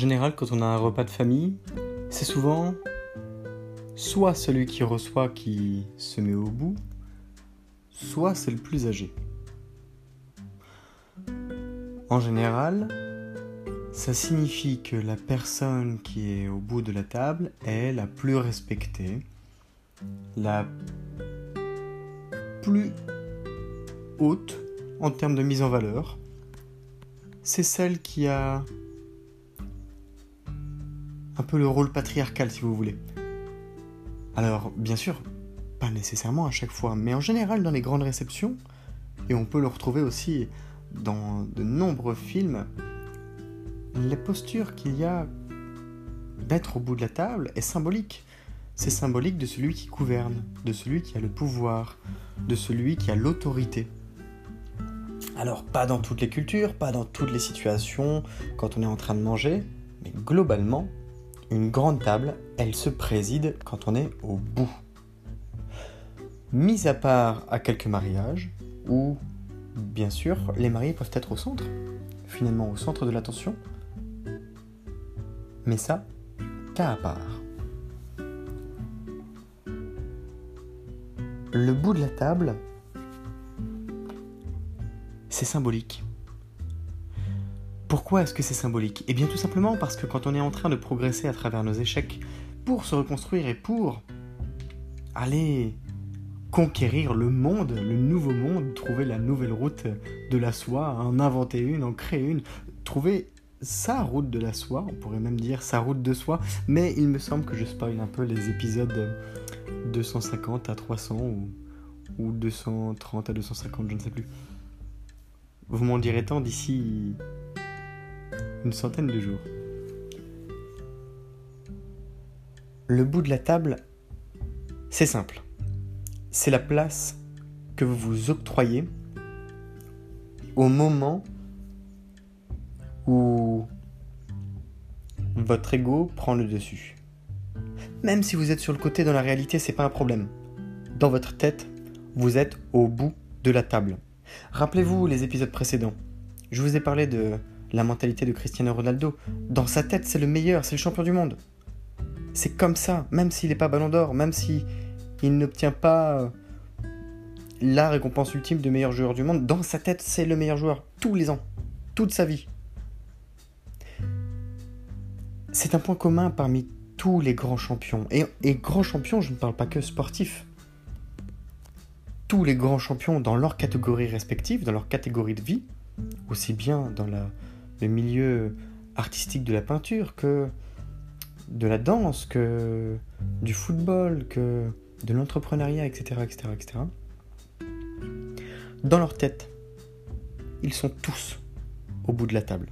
Général, quand on a un repas de famille, c'est souvent soit celui qui reçoit qui se met au bout, soit c'est le plus âgé. En général, ça signifie que la personne qui est au bout de la table est la plus respectée, la plus haute en termes de mise en valeur. C'est celle qui a un peu le rôle patriarcal si vous voulez. Alors, bien sûr, pas nécessairement à chaque fois, mais en général dans les grandes réceptions, et on peut le retrouver aussi dans de nombreux films, la posture qu'il y a d'être au bout de la table est symbolique. C'est symbolique de celui qui gouverne, de celui qui a le pouvoir, de celui qui a l'autorité. Alors, pas dans toutes les cultures, pas dans toutes les situations, quand on est en train de manger, mais globalement, une grande table, elle se préside quand on est au bout. Mis à part à quelques mariages, où, bien sûr, les mariés peuvent être au centre, finalement au centre de l'attention. Mais ça, cas à part. Le bout de la table, c'est symbolique. Pourquoi est-ce que c'est symbolique? Eh bien tout simplement parce que quand on est en train de progresser à travers nos échecs pour se reconstruire et pour aller conquérir le monde, le nouveau monde, trouver la nouvelle route de la soie, en inventer une, en créer une, trouver sa route de la soie, on pourrait même dire sa route de soie, mais il me semble que je spoil un peu les épisodes 250 à 300 ou, ou 230 à 250, je ne sais plus. Vous m'en direz tant d'ici une centaine de jours. Le bout de la table, c'est simple. C'est la place que vous vous octroyez au moment où votre ego prend le dessus. Même si vous êtes sur le côté dans la réalité, c'est pas un problème. Dans votre tête, vous êtes au bout de la table. Rappelez-vous les épisodes précédents. Je vous ai parlé de la mentalité de Cristiano Ronaldo. Dans sa tête, c'est le meilleur, c'est le champion du monde. C'est comme ça, même s'il n'est pas ballon d'or, même s'il il n'obtient pas euh, la récompense ultime de meilleur joueur du monde, dans sa tête, c'est le meilleur joueur, tous les ans, toute sa vie. C'est un point commun parmi tous les grands champions. Et, et grands champions, je ne parle pas que sportifs. Tous les grands champions dans leur catégorie respective, dans leur catégorie de vie, aussi bien dans la, le milieu artistique de la peinture, que de la danse, que du football, que de l'entrepreneuriat, etc., etc., etc., dans leur tête, ils sont tous au bout de la table.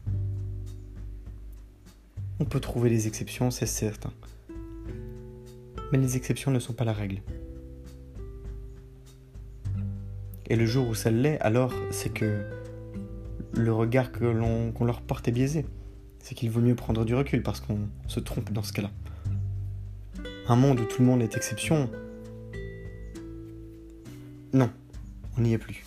On peut trouver des exceptions, c'est certain. Mais les exceptions ne sont pas la règle. Et le jour où ça l'est, alors c'est que le regard que l'on, qu'on leur porte est biaisé. C'est qu'il vaut mieux prendre du recul parce qu'on se trompe dans ce cas-là. Un monde où tout le monde est exception, non, on n'y est plus.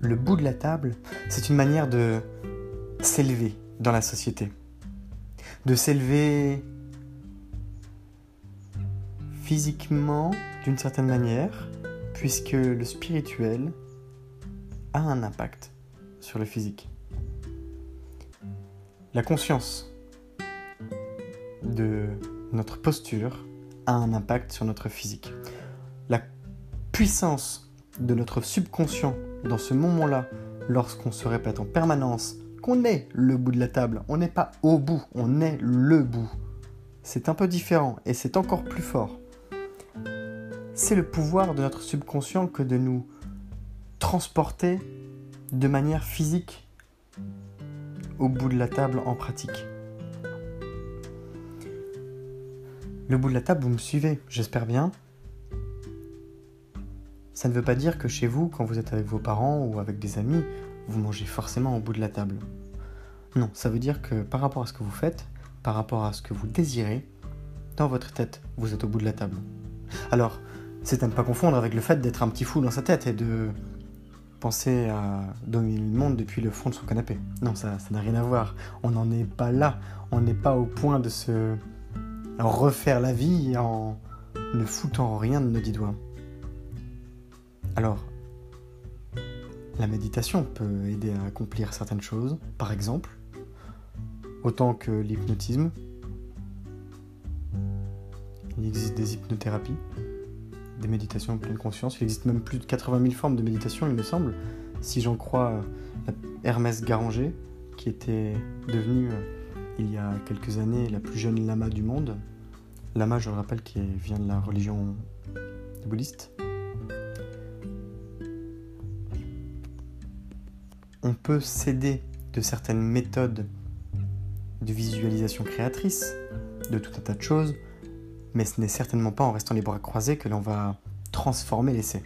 Le bout de la table, c'est une manière de s'élever dans la société. De s'élever physiquement d'une certaine manière, puisque le spirituel a un impact sur le physique. La conscience de notre posture a un impact sur notre physique. La puissance de notre subconscient dans ce moment-là, lorsqu'on se répète en permanence qu'on est le bout de la table, on n'est pas au bout, on est le bout. C'est un peu différent et c'est encore plus fort. C'est le pouvoir de notre subconscient que de nous transporter de manière physique au bout de la table en pratique. Le bout de la table, vous me suivez, j'espère bien. Ça ne veut pas dire que chez vous, quand vous êtes avec vos parents ou avec des amis, vous mangez forcément au bout de la table. Non, ça veut dire que par rapport à ce que vous faites, par rapport à ce que vous désirez, dans votre tête, vous êtes au bout de la table. Alors, c'est à ne pas confondre avec le fait d'être un petit fou dans sa tête et de penser à dominer le monde depuis le fond de son canapé. Non, ça n'a rien à voir. On n'en est pas là. On n'est pas au point de se refaire la vie en ne foutant rien de nos dix doigts. Alors, la méditation peut aider à accomplir certaines choses, par exemple, autant que l'hypnotisme. Il existe des hypnothérapies, des méditations en pleine conscience. Il existe même plus de 80 000 formes de méditation, il me semble, si j'en crois Hermès Garanger, qui était devenu euh, il y a quelques années la plus jeune lama du monde. Lama, je le rappelle, qui vient de la religion bouddhiste. On peut s'aider de certaines méthodes de visualisation créatrice, de tout un tas de choses, mais ce n'est certainement pas en restant les bras croisés que l'on va transformer l'essai.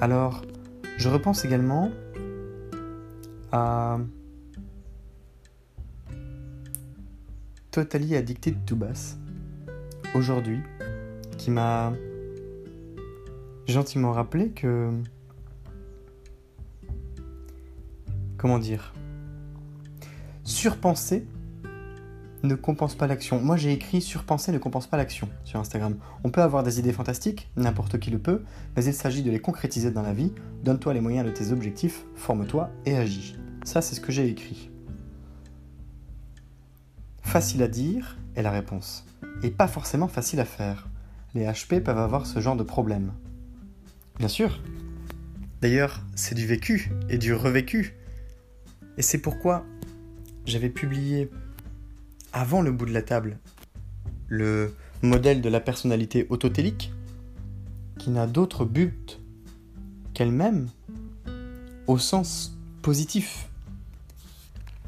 Alors, je repense également à Totally Addicted to Bass, aujourd'hui, qui m'a gentiment rappelé que... Comment dire Surpenser ne compense pas l'action. Moi j'ai écrit surpenser ne compense pas l'action sur Instagram. On peut avoir des idées fantastiques, n'importe qui le peut, mais il s'agit de les concrétiser dans la vie. Donne-toi les moyens de tes objectifs, forme-toi et agis. Ça c'est ce que j'ai écrit. Facile à dire est la réponse, et pas forcément facile à faire. Les HP peuvent avoir ce genre de problème. Bien sûr. D'ailleurs, c'est du vécu et du revécu. Et c'est pourquoi j'avais publié avant le bout de la table le modèle de la personnalité autotélique qui n'a d'autre but qu'elle-même au sens positif.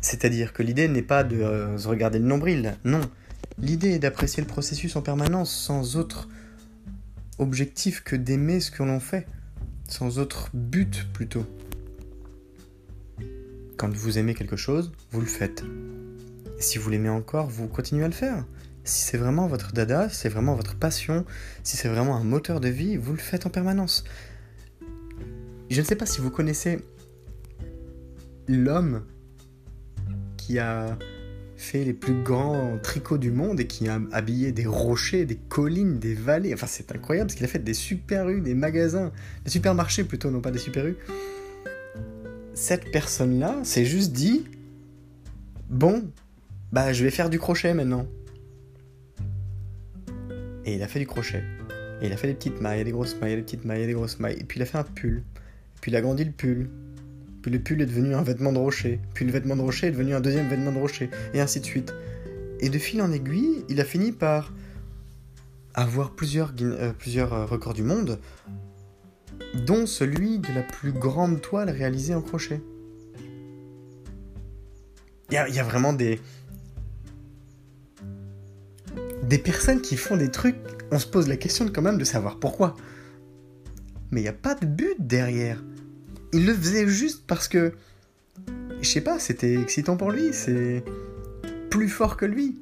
C'est-à-dire que l'idée n'est pas de euh, regarder le nombril, non. L'idée est d'apprécier le processus en permanence, sans autre objectif que d'aimer ce que l'on fait, sans autre but plutôt. Quand vous aimez quelque chose, vous le faites. Si vous l'aimez encore, vous continuez à le faire. Si c'est vraiment votre dada, si c'est vraiment votre passion, si c'est vraiment un moteur de vie, vous le faites en permanence. Je ne sais pas si vous connaissez l'homme qui a fait les plus grands tricots du monde et qui a habillé des rochers, des collines, des vallées. Enfin, c'est incroyable parce qu'il a fait des super rues, des magasins, des supermarchés plutôt, non pas des super rues. Cette personne-là s'est juste dit Bon, bah je vais faire du crochet maintenant. Et il a fait du crochet. Et il a fait des petites mailles, des grosses mailles, des petites mailles, des grosses mailles. Et puis il a fait un pull. Et puis il a grandi le pull. puis le pull est devenu un vêtement de rocher, puis le vêtement de rocher est devenu un deuxième vêtement de rocher, et ainsi de suite. Et de fil en aiguille, il a fini par avoir plusieurs, euh, plusieurs euh, records du monde, dont celui de la plus grande toile réalisée en crochet. Il y, y a, vraiment des... Des personnes qui font des trucs, on se pose la question quand même de savoir pourquoi. Mais il n'y a pas de but derrière. Il le faisait juste parce que... Je sais pas, c'était excitant pour lui, c'est plus fort que lui.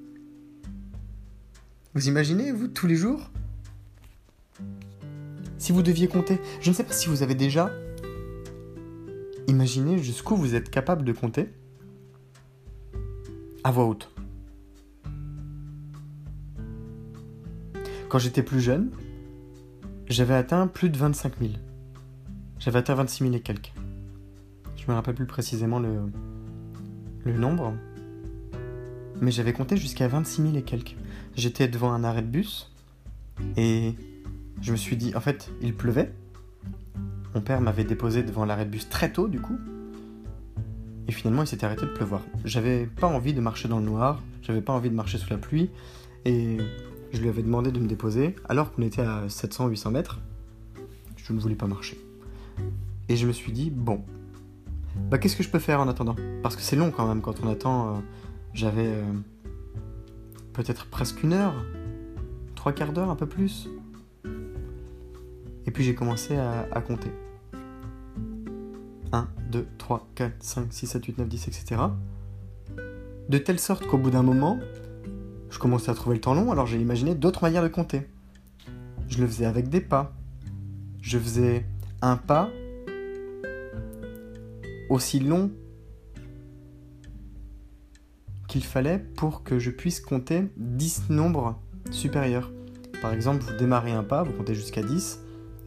Vous imaginez, vous, tous les jours? Si vous deviez compter, je ne sais pas si vous avez déjà imaginé jusqu'où vous êtes capable de compter à voix haute. Quand j'étais plus jeune, j'avais atteint plus de 25 000. J'avais atteint 26 000 et quelques. Je me rappelle plus précisément le, le nombre, mais j'avais compté jusqu'à 26 000 et quelques. J'étais devant un arrêt de bus et je me suis dit, en fait, il pleuvait. Mon père m'avait déposé devant l'arrêt de bus très tôt, du coup. Et finalement, il s'était arrêté de pleuvoir. J'avais pas envie de marcher dans le noir, j'avais pas envie de marcher sous la pluie, et je lui avais demandé de me déposer, alors qu'on était à 700-800 mètres. Je ne voulais pas marcher. Et je me suis dit, bon, bah qu'est-ce que je peux faire en attendant? Parce que c'est long quand même quand on attend. Euh, j'avais euh, peut-être presque une heure, trois quarts d'heure, un peu plus. Et puis j'ai commencé à, à, compter. 1, 2, 3, 4, 5, 6, 7, 8, 9, 10, etc. De telle sorte qu'au bout d'un moment, je commençais à trouver le temps long, alors j'ai imaginé d'autres manières de compter. Je le faisais avec des pas. Je faisais un pas aussi long qu'il fallait pour que je puisse compter 10 nombres supérieurs. Par exemple, vous démarrez un pas, vous comptez jusqu'à 10,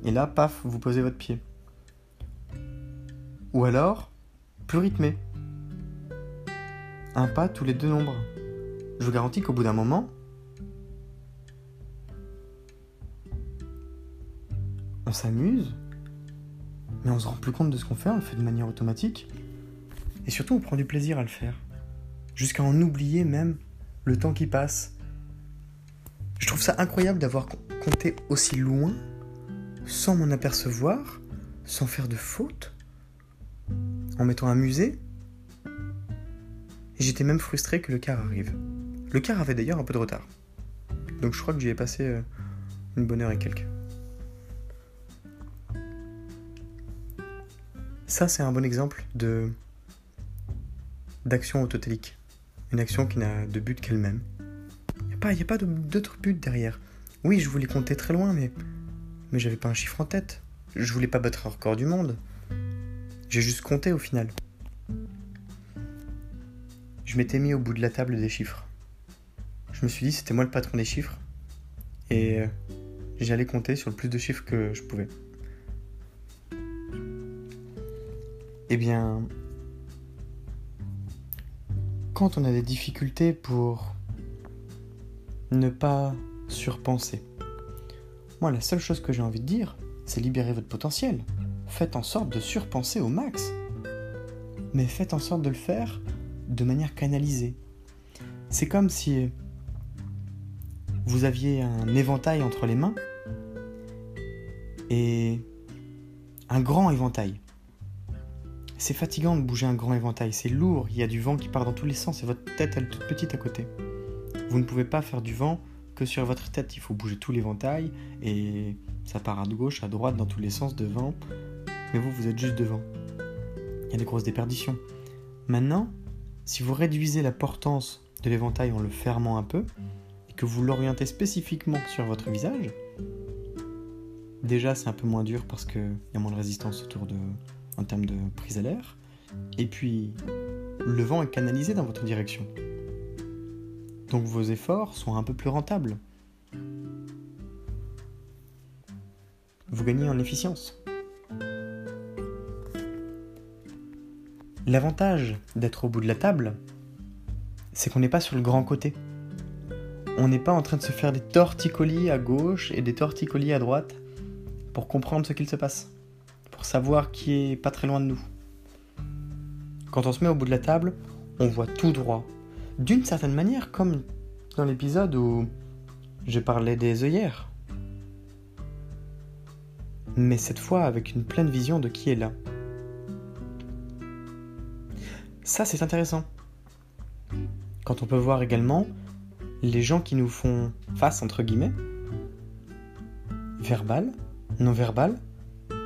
et là, paf, vous posez votre pied. Ou alors, plus rythmé. Un pas tous les deux nombres. Je vous garantis qu'au bout d'un moment, on s'amuse, mais on se rend plus compte de ce qu'on fait, on le fait de manière automatique. Et surtout, on prend du plaisir à le faire. Jusqu'à en oublier même le temps qui passe. Je trouve ça incroyable d'avoir compté aussi loin, sans m'en apercevoir, sans faire de faute, en m'étant amusé. Et j'étais même frustré que le car arrive. Le car avait d'ailleurs un peu de retard. Donc je crois que j'y ai passé euh, une bonne heure et quelques. Ça, c'est un bon exemple de d'action autotélique. Une action qui n'a de but qu'elle-même. Il n'y a pas, y a d'autre but derrière. Oui, je voulais compter très loin, mais, mais j'avais pas un chiffre en tête. Je voulais pas battre un record du monde. J'ai juste compté au final. Je m'étais mis au bout de la table des chiffres. Je me suis dit c'était moi le patron des chiffres. Et euh, j'allais compter sur le plus de chiffres que je pouvais. Eh bien, quand on a des difficultés pour ne pas surpenser, moi la seule chose que j'ai envie de dire, c'est libérer votre potentiel. Faites en sorte de surpenser au max. Mais faites en sorte de le faire de manière canalisée. C'est comme si vous aviez un éventail entre les mains et un grand éventail. C'est fatigant de bouger un grand éventail, c'est lourd, il y a du vent qui part dans tous les sens et votre tête est toute petite à côté. Vous ne pouvez pas faire du vent que sur votre tête, il faut bouger tout l'éventail et ça part à gauche, à droite, dans tous les sens de vent, mais vous, vous êtes juste devant. Il y a des grosses déperditions. Maintenant, si vous réduisez la portance de l'éventail en le fermant un peu, que vous l'orientez spécifiquement sur votre visage, déjà c'est un peu moins dur parce qu'il y a moins de résistance autour de, en termes de prise à l'air. Et puis, le vent est canalisé dans votre direction. Donc vos efforts sont un peu plus rentables. Vous gagnez en efficience. L'avantage d'être au bout de la table, c'est qu'on n'est pas sur le grand côté. On n'est pas en train de se faire des torticolis à gauche et des torticolis à droite pour comprendre ce qu'il se passe savoir qui est pas très loin de nous. Quand on se met au bout de la table, on voit tout droit. D'une certaine manière, comme dans l'épisode où je parlais des œillères. Mais cette fois avec une pleine vision de qui est là. Ça, c'est intéressant. Quand on peut voir également les gens qui nous font face, entre guillemets, verbal, non verbal,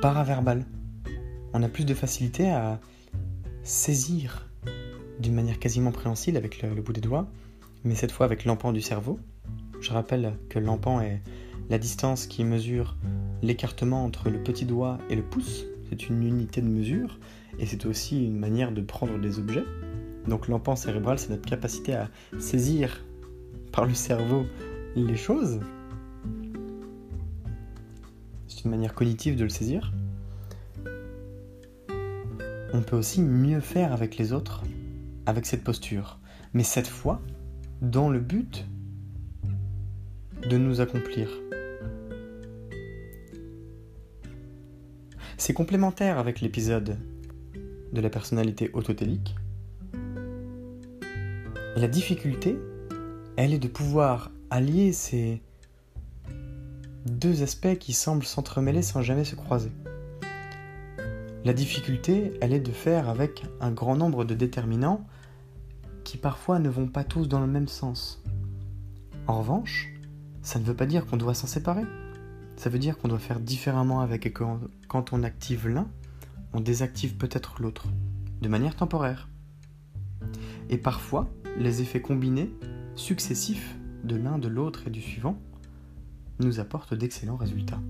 paraverbal. On a plus de facilité à saisir d'une manière quasiment préhensile avec le, bout des doigts, mais cette fois avec l'empan du cerveau. Je rappelle que l'empan est la distance qui mesure l'écartement entre le petit doigt et le pouce. C'est une unité de mesure et c'est aussi une manière de prendre des objets. Donc l'empan cérébral, c'est notre capacité à saisir le cerveau les choses. C'est une manière cognitive de le saisir. On peut aussi mieux faire avec les autres avec cette posture, mais cette fois dans le but de nous accomplir. C'est complémentaire avec l'épisode de la personnalité autotélique. La difficulté, elle est de pouvoir allier ces deux aspects qui semblent s'entremêler sans jamais se croiser. La difficulté, elle est de faire avec un grand nombre de déterminants qui parfois ne vont pas tous dans le même sens. En revanche, ça ne veut pas dire qu'on doit s'en séparer. Ça veut dire qu'on doit faire différemment avec et quand on active l'un, on désactive peut-être l'autre, de manière temporaire. Et parfois, les effets combinés, successifs, de l'un, de l'autre et du suivant, nous apportent d'excellents résultats.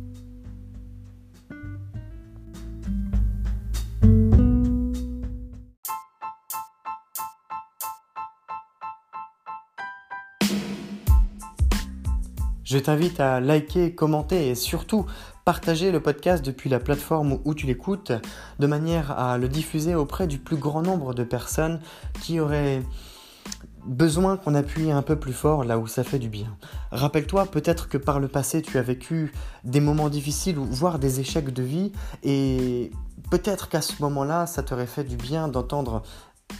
Je t'invite à liker, commenter et surtout partager le podcast depuis la plateforme où tu l'écoutes de manière à le diffuser auprès du plus grand nombre de personnes qui auraient besoin qu'on appuie un peu plus fort là où ça fait du bien. Rappelle-toi peut-être que par le passé tu as vécu des moments difficiles ou voire des échecs de vie et peut-être qu'à ce moment-là ça t'aurait fait du bien d'entendre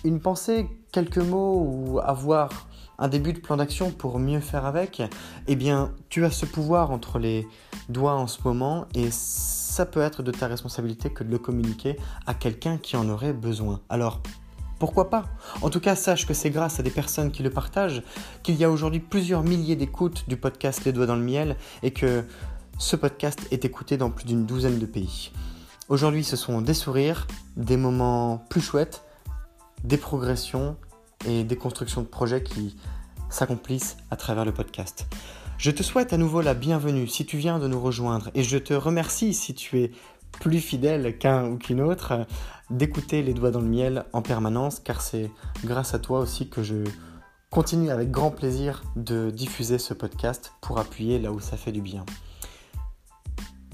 une pensée, quelques mots ou avoir un début de plan d'action pour mieux faire avec, eh bien, tu as ce pouvoir entre les doigts en ce moment et ça peut être de ta responsabilité que de le communiquer à quelqu'un qui en aurait besoin. Alors, pourquoi pas? En tout cas, sache que c'est grâce à des personnes qui le partagent qu'il y a aujourd'hui plusieurs milliers d'écoutes du podcast Les Doigts dans le Miel et que ce podcast est écouté dans plus d'une douzaine de pays. Aujourd'hui, ce sont des sourires, des moments plus chouettes, des progressions et des constructions de projets qui s'accomplissent à travers le podcast. Je te souhaite à nouveau la bienvenue si tu viens de nous rejoindre et je te remercie si tu es plus fidèle qu'un ou qu'une autre d'écouter les doigts dans le miel en permanence car c'est grâce à toi aussi que je continue avec grand plaisir de diffuser ce podcast pour appuyer là où ça fait du bien.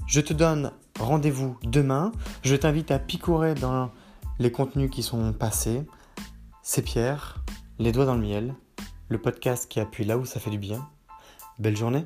Je te donne rendez-vous demain. Je t'invite à picorer dans les contenus qui sont passés. C'est Pierre, Les Doigts dans le Miel, le podcast qui appuie là où ça fait du bien. Belle journée